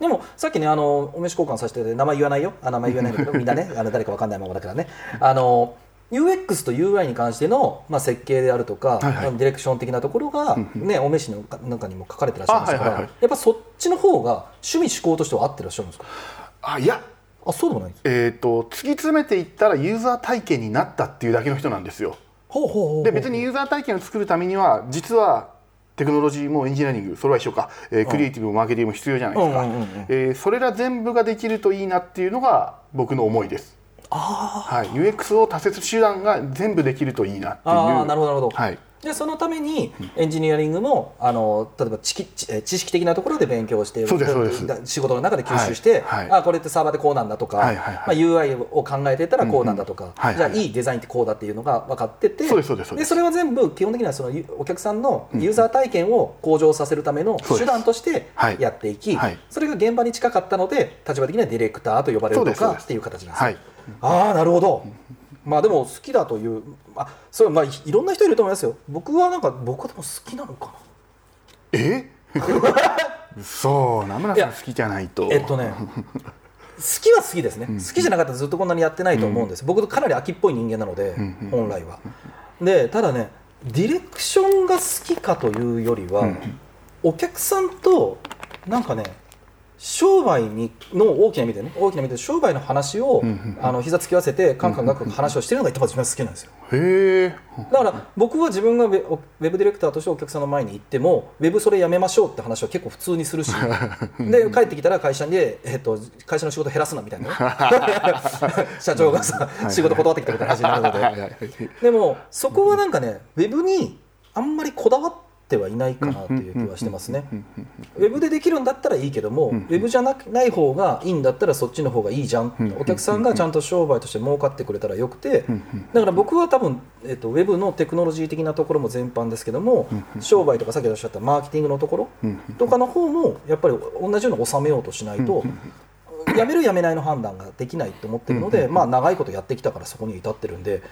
でもさっきねあのお飯交換させて名前言わないよ。あ名前言わないんだけど みんなねあの誰かわかんないままだからね。あの UX と UI に関しての、まあ、設計であるとか、はいはい。ディレクション的なところが、ね、お飯の中にも書かれてらっしゃいましたから、あはいはいはい。やっぱそっちの方が趣味思考としては合ってらっしゃるんですか？あいや。あそうでもないんですえー、と突き詰めていったらユーザー体験になったっていうだけの人なんですよ。ほうほうほうほうで別にユーザー体験を作るためには実はテクノロジーもエンジニアリングそれは一緒か、えークリエイティブもマーケティングも必要じゃないですか、うんうんうんうん。えーそれら全部ができるといいなっていうのが僕の思いです。はい、UX を多節手段が全部できるといいなっていう。ああなるほどなるほど、はい。でそのためにエンジニアリングもあの例えば知識知識的なところで勉強してそうですそうです。だ仕事の中で吸収して、はいはい。あこれってサーバーでこうなんだとか、はいはいはい。まあ、UI を考えてたらこうなんだとか、はいはい。じゃあいいデザインってこうだっていうのが分かっててそうですそれは全部基本的にはそのゆお客さんのユーザー体験を向上させるための手段としてはい。やっていき、はい。それが現場に近かったので立場的にはディレクターと呼ばれるとかっていう形なんですよ。はいああなるほど。まあでも好きだというあそうまあいいろんな人いると思いますよ。僕はなんか僕はでも好きなのかな。え？そう名村さん好きじゃないと。えっとね好きは好きですね、好きじゃなかったらずっとこんなにやってないと思うんです、僕かなり秋っぽい人間なので、本来は。でただねディレクションが好きかというよりは、お客さんとなんかね商売にの大きな意味でね大きな意味で商売の話を、あの膝つき合わせてカンカンガク話をしてるのが一番好きなんですよ。へえだから僕は自分がウェブディレクターとしてお客さんの前に行ってもウェブそれやめましょうって話は結構普通にするし。で帰ってきたら会社で、えっと、会社の仕事減らすなみたいなね。社長がさ仕事断ってきたみたいな話になるので。でもそこはなんかねウェブにあんまりこだわっててはいないかなという気はしてますね。ウェブでできるんだったらいいけどもウェブじゃなない方がいいんだったらそっちの方がいいじゃんお客さんがちゃんと商売として儲かってくれたらよくてだから僕は多分、えっと、ウェブのテクノロジー的なところも全般ですけども商売とかさっきおっしゃったマーケティングのところとかの方もやっぱり同じように収めようとしないとやめるやめないの判断ができないと思ってるので、まあ、長いことやってきたからそこに至ってるんで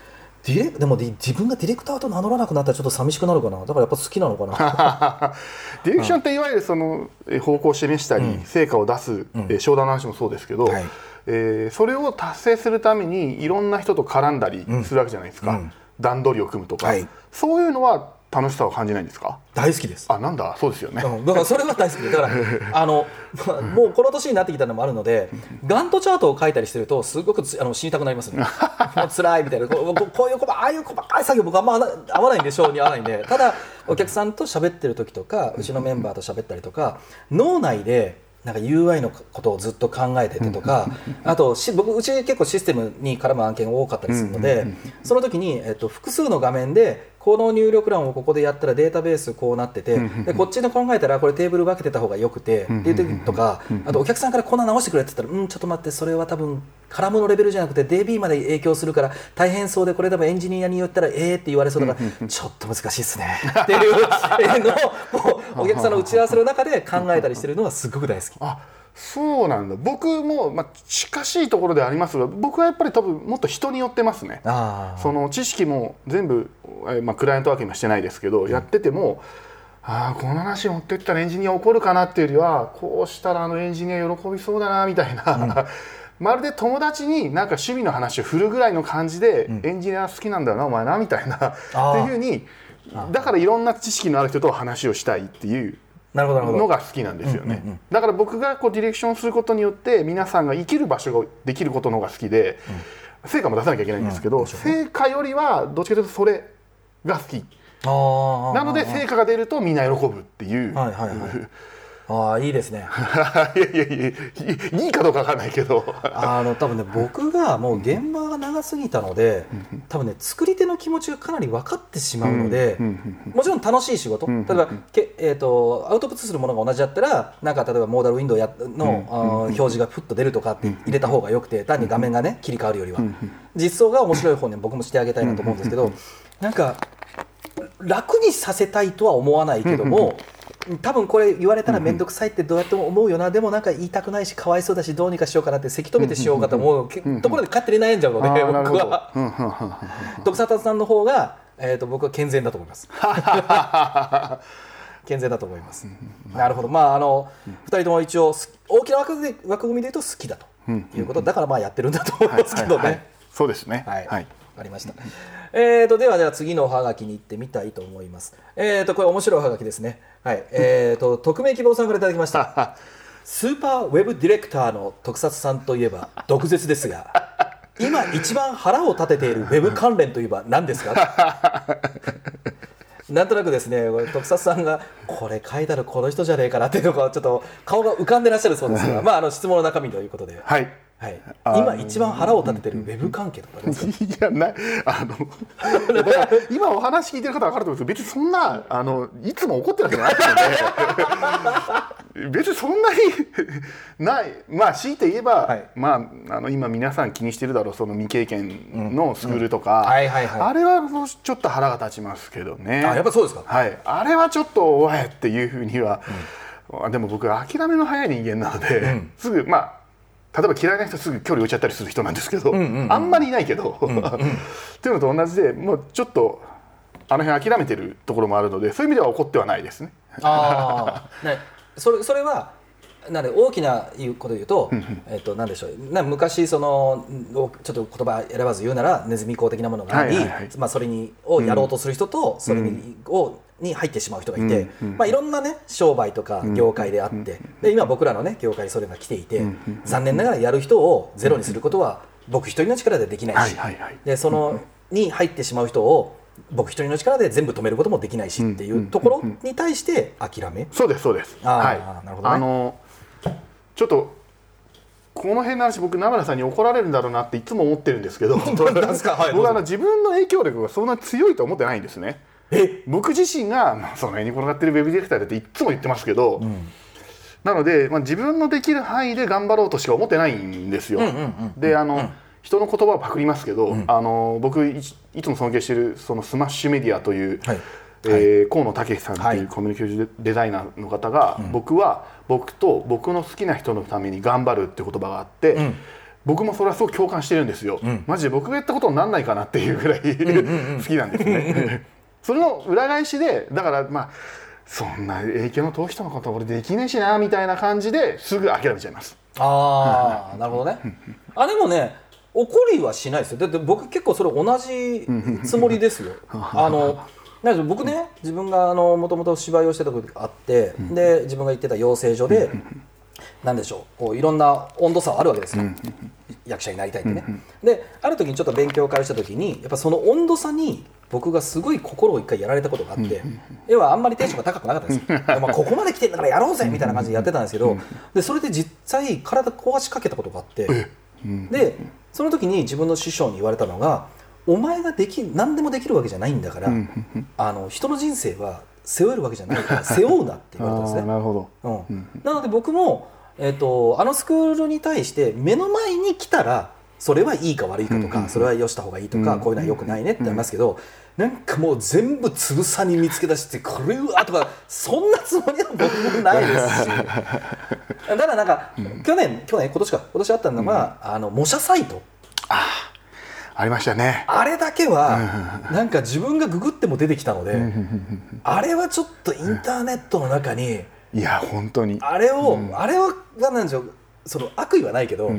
ディレでも自分がディレクターと名乗らなくなったらちょっと寂しくなるかな。だからやっぱ好きなのかな。ディレクションっていわゆるそのえ方向を示したり、成果を出す、え商談の話もそうですけど、はい。えーそれを達成するためにいろんな人と絡んだりするわけじゃないですか、段取りを組むとか、はい。そういうのは楽しさを感じないんですか？大好きです。あなんだ。そうですよね、うん。だからそれは大好き。でだから あのまあもうこの年になってきたのもあるのでガントチャートを書いたりしてるとすごくつあの死にたくなりますね。もう辛いみたいな。こうこうこういうこああいう細かい作業僕あんま合わないんで性に合わないんで。ただお客さんと喋ってる時とかうちのメンバーと喋ったりとか脳内でなんか UI のことをずっと考えててとか あとし僕うち結構システムに絡む案件が多かったりするのでその時に、えっと、複数の画面でこの入力欄をここでやったらデータベースこうなっててでこっちの考えたらこれテーブル分けてた方がよくてっていう時とかあとお客さんからこんな直してくれって言ったらうんちょっと待ってそれは多分カラムのレベルじゃなくて DB まで影響するから大変そうでこれ多分エンジニアに言ったらええって言われそうだからちょっと難しいっすね。っていうのをお客さんの打ち合わせの中で考えたりしてるのはすごく大好き。あそうなんだ。僕も、まあ、近しいところではありますが僕はやっぱり多分もっと人によってますね。その知識も全部、えーまあ、クライアントワーク今してないですけど、やっててもああこの話持ってったらエンジニア怒るかなっていうよりはこうしたらあのエンジニア喜びそうだなみたいな、まるで友達になんか趣味の話を振るぐらいの感じで、エンジニア好きなんだよなお前なみたいな。っていうふうにだからいろんな知識のある人と話をしたいっていうのが好きなんですよね、だから僕がこうディレクションすることによって皆さんが生きる場所ができることの方が好きで、成果も出さなきゃいけないんですけど、成果よりはどっちかというとそれが好きなので成果が出るとみんな喜ぶっていう、はいはいはいああいいですね。いやいやいやいいかどうかわかんないけど。あの多分ね僕がもう現場が長すぎたので多分ね作り手の気持ちがかなり分かってしまうのでもちろん楽しい仕事。例えばけ、えー、とアウトプットするものが同じだったらなんか例えばモーダルウィンドウやの、表示がふっと出るとかって入れた方がよくて単に画面がね切り替わるよりは。実装が面白い方に僕もしてあげたいなと思うんですけどなんか楽にさせたいとは思わないけども多分これ言われたら面倒くさいってどうやっても思うよな。でもなんか言いたくないしかわいそうだしどうにかしようかなってせき止めてしようかと思う。けところで勝手に悩んじゃうのであーなるほど。僕は。徳佐さんの方が、えー、と僕は健全だと思います。健全だと思います。なるほど。まああの2人とも一応す大きな枠で枠組みで言うと好きだということ。だからまあやってるんだと思いますけどね、はいはい。そうですね。はい、はい。わかりました。えーとではでは次のおはがきに行ってみたいと思います。えーとこれ面白いおはがきですね。はい。えーと匿名希望さんからいただきました。スーパーウェブディレクターの特撮さんといえば毒舌ですが、今一番腹を立てているウェブ関連といえば何ですか？なんとなくですね、これ特撮さんがこれ書いたらこの人じゃねえかなっていうのがちょっと顔が浮かんでらっしゃるそうですが、まああの質問の中身ということで。はいはい、今一番腹を立ててるウェブ関係とか いやない。あの今お話聞いてる方は分かると思うんですけど別にそんなあのいつも怒ってるわけじゃないので。別にそんなにない。まあ強いて言えば、はい。まああの今皆さん気にしてるだろうその未経験のスクールとか、あれはちょっと腹が立ちますけどね。あやっぱそうですか。はい、あれはちょっとおいっていうふうには、あでも僕諦めの早い人間なので、すぐまあ例えば嫌いな人すぐ距離置いちゃったりする人なんですけど、あんまりいないけど、っていうのと同じでもうちょっとあの辺諦めてるところもあるのでそういう意味では怒ってはないですね。ああ、ね、それそれはなんで大きなことで言うと、えっとなんでしょう。な昔そのおちょっと言葉選ばず言うならネズミ講的なものがあり、まあそれにをやろうとする人と、それにをに入ってしまう人がいて、まあいろんなね商売とか業界であって、で今僕らのね業界にそれが来ていて、残念ながらやる人をゼロにすることは僕一人の力でできないし、でそのに入ってしまう人を僕一人の力で全部止めることもできないしっていうところに対して諦め、そうですそうです。あーはい。なるほどね。あのちょっとこの辺の話僕名村さんに怒られるんだろうなっていつも思ってるんですけど。僕はあの自分の影響力がそんな強いと思ってないんですねえ僕自身が、まあ、その辺に転がってるウェブディレクターだっていつも言ってますけど、なので、まあ、自分のできる範囲で頑張ろうとしか思ってないんですよ。であの、人の言葉をパクりますけど、あの僕いいつも尊敬しているそのスマッシュメディアという、はい。えー河野武さんとはいい。うコミュニケーションデザイナーの方が、僕は僕と僕の好きな人のために頑張るって言葉があって、僕もそれはすごく共感してるんですよ、マジで僕が言ったことにならないかなっていうぐらい 好きなんですね。それの裏返しでだからまあそんな影響の遠い人のこと俺できねえしなみたいな感じですぐ諦めちゃいます。ああなるほどね。あでもね怒りはしないですよ。だって僕結構それ同じつもりですよ。あの僕ね自分がもともと芝居をしてたことがあって、で自分が行ってた養成所で、なんでしょうこういろんな温度差はあるわけですよ、役者になりたいってね、である時にちょっと勉強会をした時にやっぱその温度差に僕がすごい心を一回やられたことがあって、要はあんまりテンションが高くなかったんですよ。まあここまで来てんだからやろうぜみたいな感じでやってたんですけど、でそれで実際体壊しかけたことがあって、でその時に自分の師匠に言われたのがお前ができ何でもできるわけじゃないんだから、あの人の人生は背負えるわけじゃないから背負うなって言われたんですね。なるほど。うん。なので僕も、えー、とあのスクールに対して目の前に来たらそれはいいか悪いかとか、それはよした方がいいとか、こういうのはよくないねってありますけど、なんかもう全部つぶさに見つけ出してこれはとかそんなつもりは僕もないですし。だからなんか、去年去年今年か今年あったのが、あの模写サイト。ありましたね。あれだけはなんか自分がググっても出てきたのであれはちょっとインターネットの中にいや本当に。あれを、あれは何なんでしょうその悪意はないけど、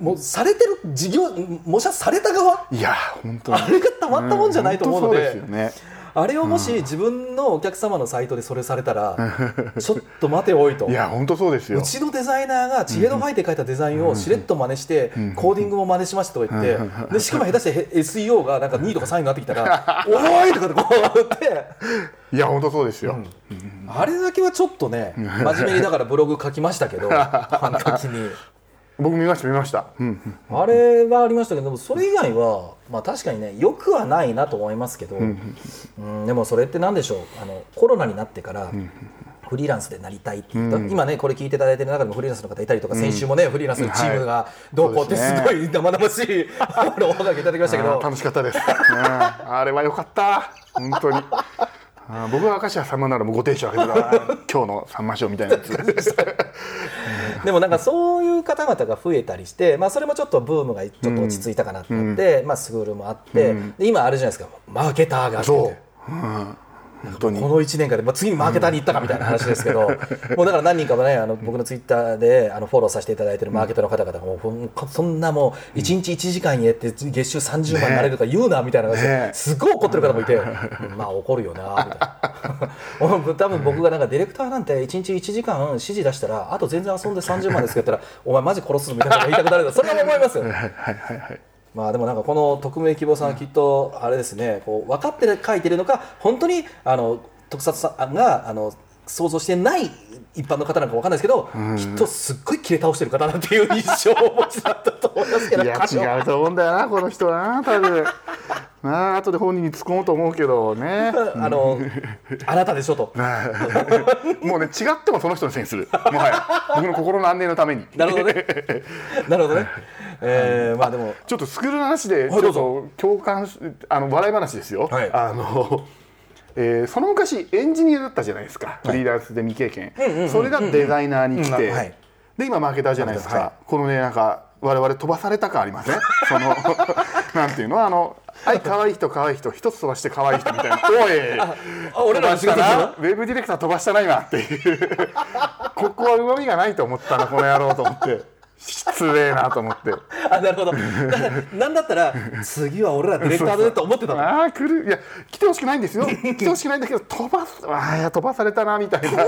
もうされてる事業模写された側？いや本当に。あれがたまったもんじゃないと思うので,、うですよね。あれをもし自分のお客様のサイトでそれされたら、ちょっと待ておいとい。や本当そうですよう。ちのデザイナーが知恵の書いて書いたデザインをしれっと真似してコーディングも真似しましたとか言ってでしかも下手してへ SEO がなんか2位とか3位になってきたら「おい!」とかってこう言っていや本当そうですよ。あれだけはちょっとね真面目にだからブログ書きましたけどあの時に。僕見ました見ました。うん。あれはありましたけどでもそれ以外は、まあ、確かにねよくはないなと思いますけど、うん、でもそれって何でしょう？あのコロナになってから、フリーランスでなりたいって言った、今ねこれ聞いていただいてる中でもフリーランスの方いたりとか、先週もねフリーランスのチームがどうこうってすごい生々しい あのおはがきいただきましたけど楽しかったです。うんあれは良かった。本当に。あー僕は明石家さんまならもうごテンション上げてたな今日のさんま賞みたいなやつ。でもなんかそういう方々が増えたりして、まあ、それもちょっとブームがちょっと落ち着いたかなってなって、まあ、スクールもあって、で今あるじゃないですかマーケターがそう。うん本当に。こ。の1年間で、まあ、次にマーケターに行ったかみたいな話ですけど、もうだから何人かもね、あの僕のツイッターであのフォローさせていただいてるマーケターの方々が、もうそんなもう、1日1時間やって、月収30万になれるとか言うなみたいなね。すごい怒ってる方もいて、まあ怒るよなみたいな、多分僕がなんかディレクターなんて、1日1時間指示出したら、あと全然遊んで30万ですけど言ったら、お前、マジ殺すぞみたいな言いたくなるそれは思いますよ。はいはいはいはい。まあでもなんかこの匿名希望さんはきっとあれですねこう分かって書いてるのか本当にあの特撮さんがあの想像してない一般の方なんか分かんないですけど、きっとすっごい切れ倒してる方だっていう印象をお持ちだったと思いますけどいや違うと思うんだよなこの人はな多分。なあ後で本人に突っ込もうと思うけどね。あのあなたでしょと。もうね違ってもその人のせいにする。もはや僕の心の安寧のために。なるほどね。なるほどね。えー、まあでも。ちょっとスクールの話でちょっと共感しあの笑い話ですよ。はい。あの。えーその昔エンジニアだったじゃないですか、フリーランスで未経験、それがデザイナーに来て、で今マーケターじゃないですか、はい。このねなんか我々飛ばされた感ありません？その なんていうの？あのはい可愛い人可愛い人一つ飛ばして可愛い人みたいな。おい。あ俺らの？仕ウェブディレクター飛ばしたな今っていう。ここはうまみがないと思ったなこの野郎と思って失礼なと思って。あなるほど。なんだったら次は俺らディレクターだねと思ってたの。ああ来る。いや来てほしくないんですよ。来てほしくないんだけど飛ばす。あや飛ばされたなみたいな。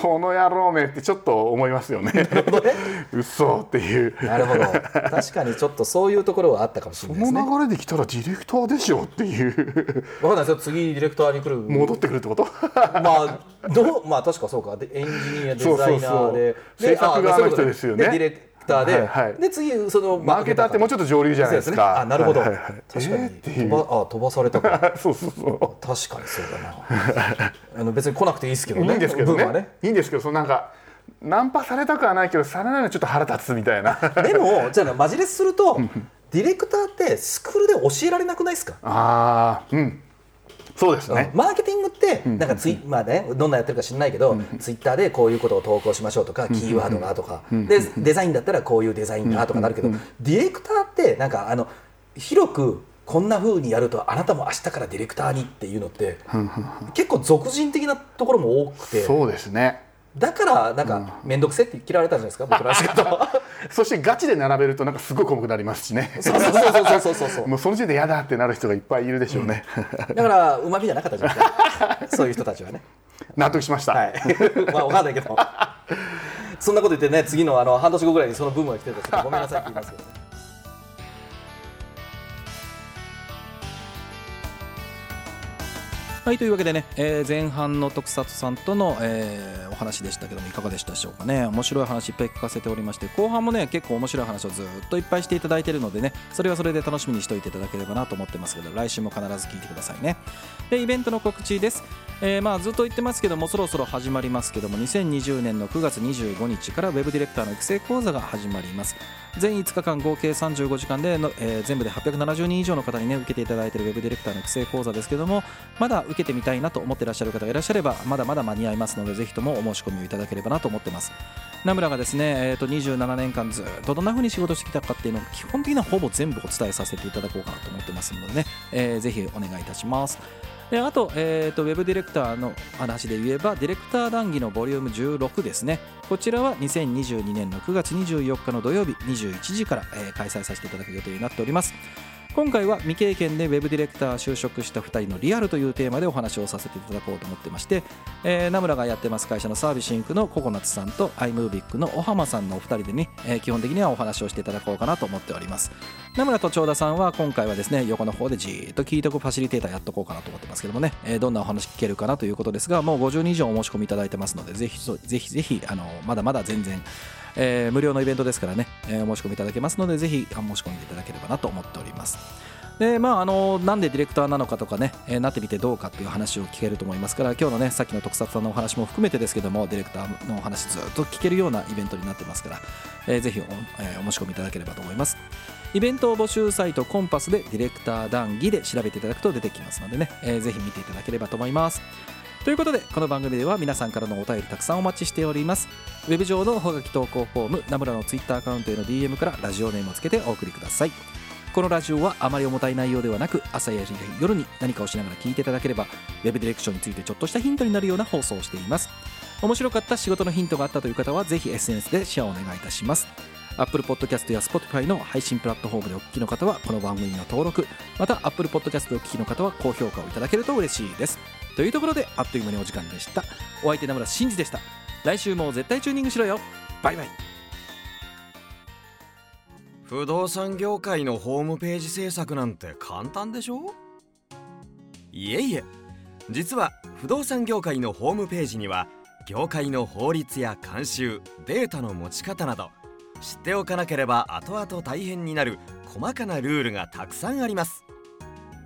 この野郎めってちょっと思いますよね。嘘っていう。なるほど。確かにちょっとそういうところはあったかもしれこないですね。の流れで来たらディレクターでしょっていう。分かんないですよ。次ディレクターに来る。戻ってくるってこと？まあどう？まあ確かそうか。でエンジニアデザイナーで。制作側の人ですよね。でディレクターで、はいはい。で次そのマーケターってもうちょっと上流じゃないですか。あなるほど、はいはいはい。確かに、えー飛ばあ飛ばされたか。そうそうそう。確かにそうだな。あの別に来なくていいですけどね。いいんですけどね。ね。いいんですけどそのなんかナンパされたくはないけどされないのはちょっと腹立つみたいな。でもじゃあマジレスするとディレクターってスクールで教えられなくないですか？ああうんそうですね。マーケティングってなんかツイ、まあね、どんなやってるか知らないけど、ツイッターでこういうことを投稿しましょうとか、キーワードがとか、でデザインだったらこういうデザインがとかなるけど、ディレクターってなんかあの広くこんな風にやるとあなたも明日からディレクターにっていうのって結構俗人的なところも多くて。そうですねだからなんか面倒くせって嫌われたんじゃないですか僕らの仕事。そしてガチで並べるとなんかすごい重くなりますしね。そうそうそうそうそうそうもうその時点で嫌だってなる人がいっぱいいるでしょうね、だからうまみじゃなかったじゃないですか。そういう人たちはね。納得しました、はい、まあわかんないけど。そんなこと言ってね次のあの半年後ぐらいにそのブームが来てるとちょっとごめんなさいって言いますけどねはいというわけでね、えー前半の徳里さんとの、えーお話でしたけどもいかがでしたでしょうかね。面白い話いっぱい聞かせておりまして後半もね結構面白い話をずっといっぱいしていただいているのでねそれはそれで楽しみにしておいていただければなと思ってますけど来週も必ず聞いてくださいね。でイベントの告知です、えーまあずっと言ってますけどもそろそろ始まりますけども2020年の9月25日からウェブディレクターの育成講座が始まります。全5日間合計35時間での、えー全部で870人以上の方にね受けていただいているウェブディレクターの育成講座ですけどもまだ受けてみたいなと思ってらっしゃる方がいらっしゃればまだまだ間に合いますのでぜひともお申し込みをいただければなと思ってます。名村がですね、えー、と27年間ずっとどんな風に仕事してきたかっていうのを基本的なほぼ全部お伝えさせていただこうかなと思ってますのでね、えーぜひお願いいたします。であと,、えー、とウェブディレクターの話で言えばディレクター談義のボリューム16ですね。こちらは2022年の9月24日の土曜日21時から、えー開催させていただく予定になっております。今回は未経験でウェブディレクター就職した2人のリアルというテーマでお話をさせていただこうと思ってまして、えー名村がやってます会社のサービスインクのココナッツさんと iMovie の小浜さんのお二人でね、えー基本的にはお話をしていただこうかなと思っております。名村と長田さんは今回はですね横の方でじーっと聞いておくファシリテーターやっとこうかなと思ってますけどもね、えーどんなお話聞けるかなということですがもう50人以上お申し込みいただいてますのでぜひぜひぜひあのまだまだ全然えー無料のイベントですからね、えーお申し込みいただけますのでぜひ申し込んでいただければなと思っております。でまああのなんでディレクターなのかとかね、えーなってみてどうかっていう話を聞けると思いますから今日のねさっきの特撮さんのお話も含めてですけどもディレクターのお話ずっと聞けるようなイベントになってますから、えーぜひお,、えーお申し込みいただければと思います。イベント募集サイトコンパスでディレクター談義で調べていただくと出てきますのでね、えーぜひ見ていただければと思います。ということでこの番組では皆さんからのお便りたくさんお待ちしております。ウェブ上のおはがき投稿フォームナムラのツイッターアカウントへの DM からラジオネームをつけてお送りください。このラジオはあまり重たい内容ではなく朝や夜に何かをしながら聞いていただければウェブディレクションについてちょっとしたヒントになるような放送をしています。面白かった仕事のヒントがあったという方はぜひ SNS でシェアをお願いいたします。Apple Podcast や Spotify の配信プラットフォームでお聞きの方はこの番組の登録また Apple Podcast でお聞きの方は高評価をいただけると嬉しいです。というところであっという間にお時間でした。お相手名村真司でした。来週も絶対チューニングしろよ。バイバイ。不動産業界のホームページ制作なんて簡単でしょ？いえいえ。実は不動産業界のホームページには業界の法律や慣習データの持ち方など知っておかなければ後々大変になる細かなルールがたくさんあります。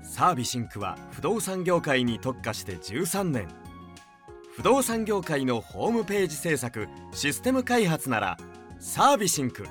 サービシンクは不動産業界に特化して13年。不動産業界のホームページ制作システム開発ならサービシンク